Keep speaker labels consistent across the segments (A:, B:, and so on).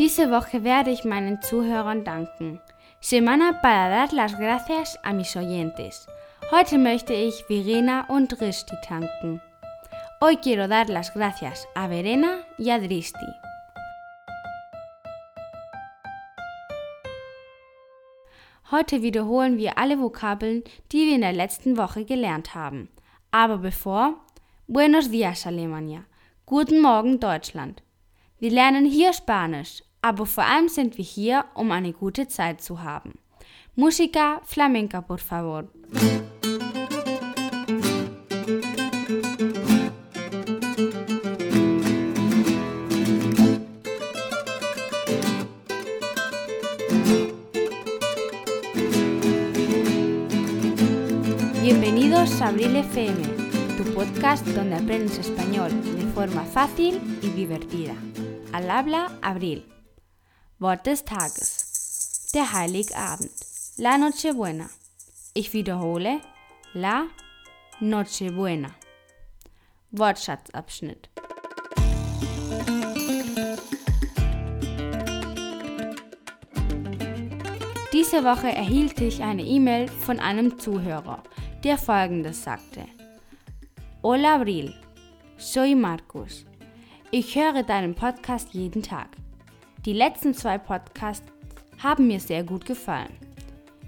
A: Diese Woche werde ich meinen Zuhörern danken. Semana para dar las gracias a mis oyentes. Heute möchte ich Verena und Dristi tanken. Hoy quiero dar las gracias a Verena y a Dristi. Heute wiederholen wir alle Vokabeln, die wir in der letzten Woche gelernt haben. Aber bevor, Buenos días Alemania, guten Morgen Deutschland. Wir lernen hier Spanisch, aber vor allem sind wir hier, um eine gute Zeit zu haben. Música flamenca, por favor. Bienvenidos a Abril FM, tu podcast donde aprendes español de forma fácil y divertida. Al habla Abril. Wort des Tages. Der Heiligabend. La Nochebuena. Ich wiederhole. La Nochebuena. Wortschatzabschnitt. Diese Woche erhielt ich eine E-Mail von einem Zuhörer, der folgendes sagte. Hola Abril, soy Marcus. Ich höre deinen Podcast jeden Tag. Die letzten zwei Podcasts haben mir sehr gut gefallen.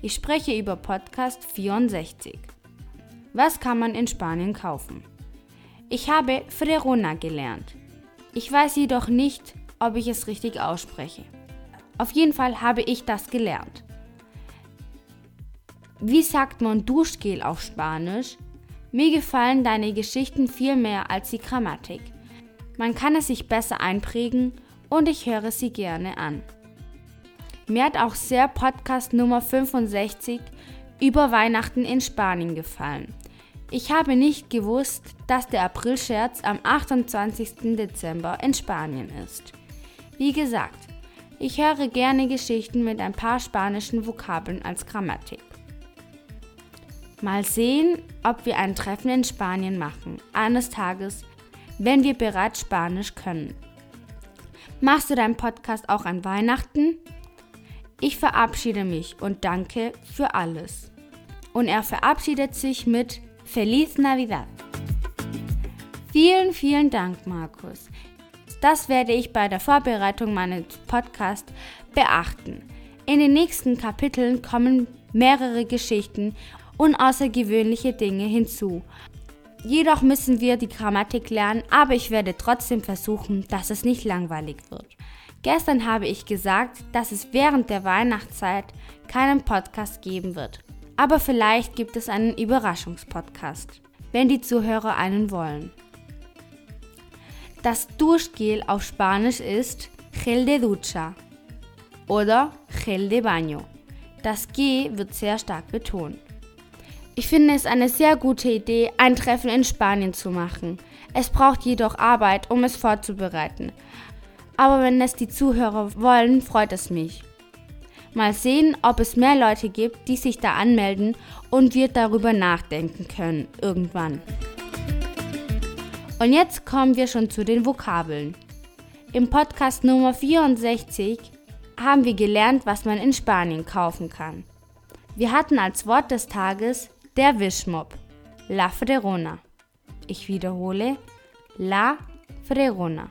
A: Ich spreche über Podcast 64. Was kann man in Spanien kaufen? Ich habe Frerona gelernt. Ich weiß jedoch nicht, ob ich es richtig ausspreche. Auf jeden Fall habe ich das gelernt. Wie sagt man Duschgel auf Spanisch? Mir gefallen deine Geschichten viel mehr als die Grammatik. Man kann es sich besser einprägen und ich höre sie gerne an. Mir hat auch sehr Podcast Nummer 65 über Weihnachten in Spanien gefallen. Ich habe nicht gewusst, dass der Aprilscherz am 28. Dezember in Spanien ist. Wie gesagt, ich höre gerne Geschichten mit ein paar spanischen Vokabeln als Grammatik. Mal sehen, ob wir ein Treffen in Spanien machen, eines Tages, wenn wir bereits Spanisch können. Machst du deinen Podcast auch an Weihnachten? Ich verabschiede mich und danke für alles. Und er verabschiedet sich mit Feliz Navidad. Vielen, vielen Dank, Markus. Das werde ich bei der Vorbereitung meines Podcasts beachten. In den nächsten Kapiteln kommen mehrere Geschichten und außergewöhnliche Dinge hinzu. Jedoch müssen wir die Grammatik lernen, aber ich werde trotzdem versuchen, dass es nicht langweilig wird. Gestern habe ich gesagt, dass es während der Weihnachtszeit keinen Podcast geben wird. Aber vielleicht gibt es einen Überraschungspodcast, wenn die Zuhörer einen wollen. Das Duschgel auf Spanisch ist Gel de Ducha oder Gel de Baño. Das G wird sehr stark betont. Ich finde es eine sehr gute Idee, ein Treffen in Spanien zu machen. Es braucht jedoch Arbeit, um es vorzubereiten. Aber wenn es die Zuhörer wollen, freut es mich. Mal sehen, ob es mehr Leute gibt, die sich da anmelden und wir darüber nachdenken können irgendwann. Und jetzt kommen wir schon zu den Vokabeln. Im Podcast Nummer 64 haben wir gelernt, was man in Spanien kaufen kann. Wir hatten als Wort des Tages der Wischmopp. La Fregona. Ich wiederhole. La Fregona.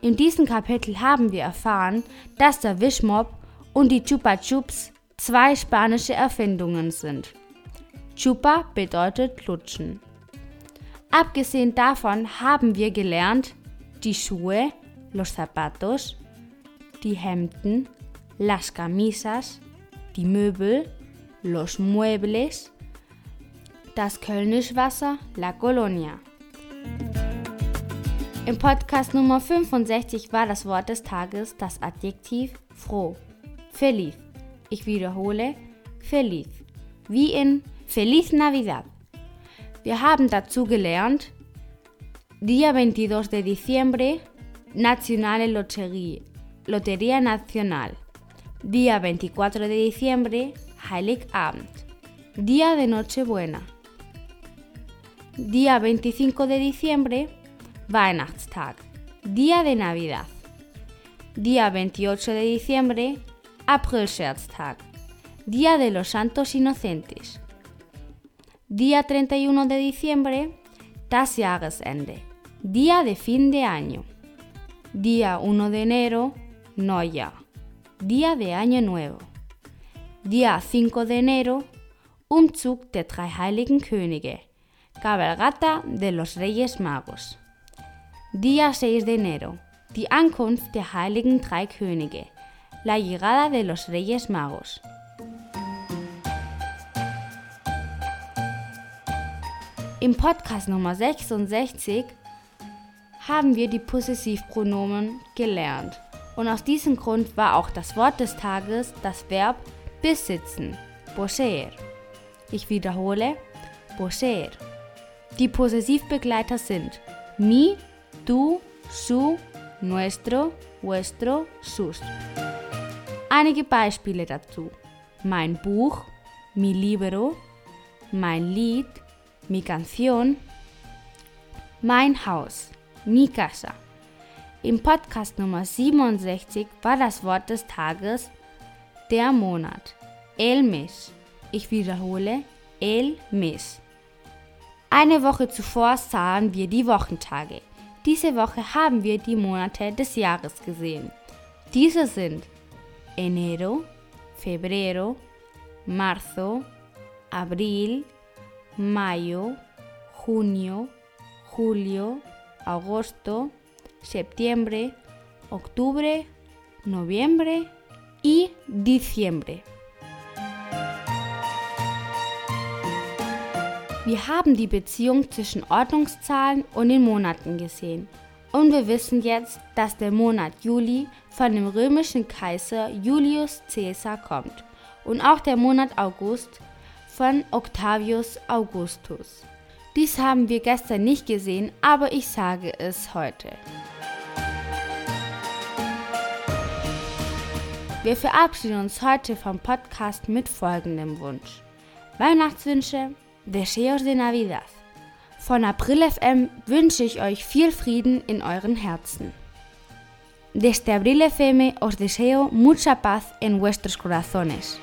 A: In diesem Kapitel haben wir erfahren, dass der Wischmopp und die Chupa Chups zwei spanische Erfindungen sind. Chupa bedeutet lutschen. Abgesehen davon haben wir gelernt, die Schuhe, los zapatos, die Hemden, las camisas, die Möbel, los muebles, das Kölnisch Wasser, La Colonia. Im Podcast Nummer 65 war das Wort des Tages das Adjektiv froh. Feliz. Ich wiederhole, feliz. Wie in Feliz Navidad. Wir haben dazu gelernt, Día 22 de diciembre, Nationale Lotterie, Lotería Nacional. Día 24 de diciembre, Heiligabend. Día de Nochebuena. Día 25 de diciembre, Weihnachtstag. Día de Navidad. Día 28 de diciembre, Aprilscherztag. Día de los Santos Inocentes. Día 31 de diciembre, das Jahresende. Día de fin de año. Día 1 de enero, Neujahr. Día de Año Nuevo. Día 5 de enero, Umzug der drei heiligen Könige. Cabalgata de los Reyes Magos. Día 6 de enero, die Ankunft der heiligen drei Könige. La llegada de los Reyes Magos. Im Podcast Nummer 66 haben wir die Possessivpronomen gelernt. Und aus diesem Grund war auch das Wort des Tages das Verb besitzen, poseer. Ich wiederhole, poseer. Die Possessivbegleiter sind mi, du, su, nuestro, vuestro, sus. Einige Beispiele dazu. Mein Buch, mi libro, mein Lied, mi canción, mein Haus, mi casa. Im Podcast Nummer 67 war das Wort des Tages der Monat, el mes. Ich wiederhole, el mes. Eine Woche zuvor sahen wir die Wochentage. Diese Woche haben wir die Monate des Jahres gesehen. Diese sind enero, febrero, marzo, abril, mayo, junio, julio, agosto, septiembre, octubre, noviembre y diciembre. Wir haben die Beziehung zwischen Ordnungszahlen und den Monaten gesehen. Und wir wissen jetzt, dass der Monat Juli von dem römischen Kaiser Julius Caesar kommt und auch der Monat August von Octavius Augustus. Dies haben wir gestern nicht gesehen, aber ich sage es heute. Wir verabschieden uns heute vom Podcast mit folgendem Wunsch. Weihnachtswünsche, Deseos de Navidad. Von April FM wünsche ich euch viel Frieden in euren Herzen. Desde Abril FM os deseo mucha paz en vuestros corazones.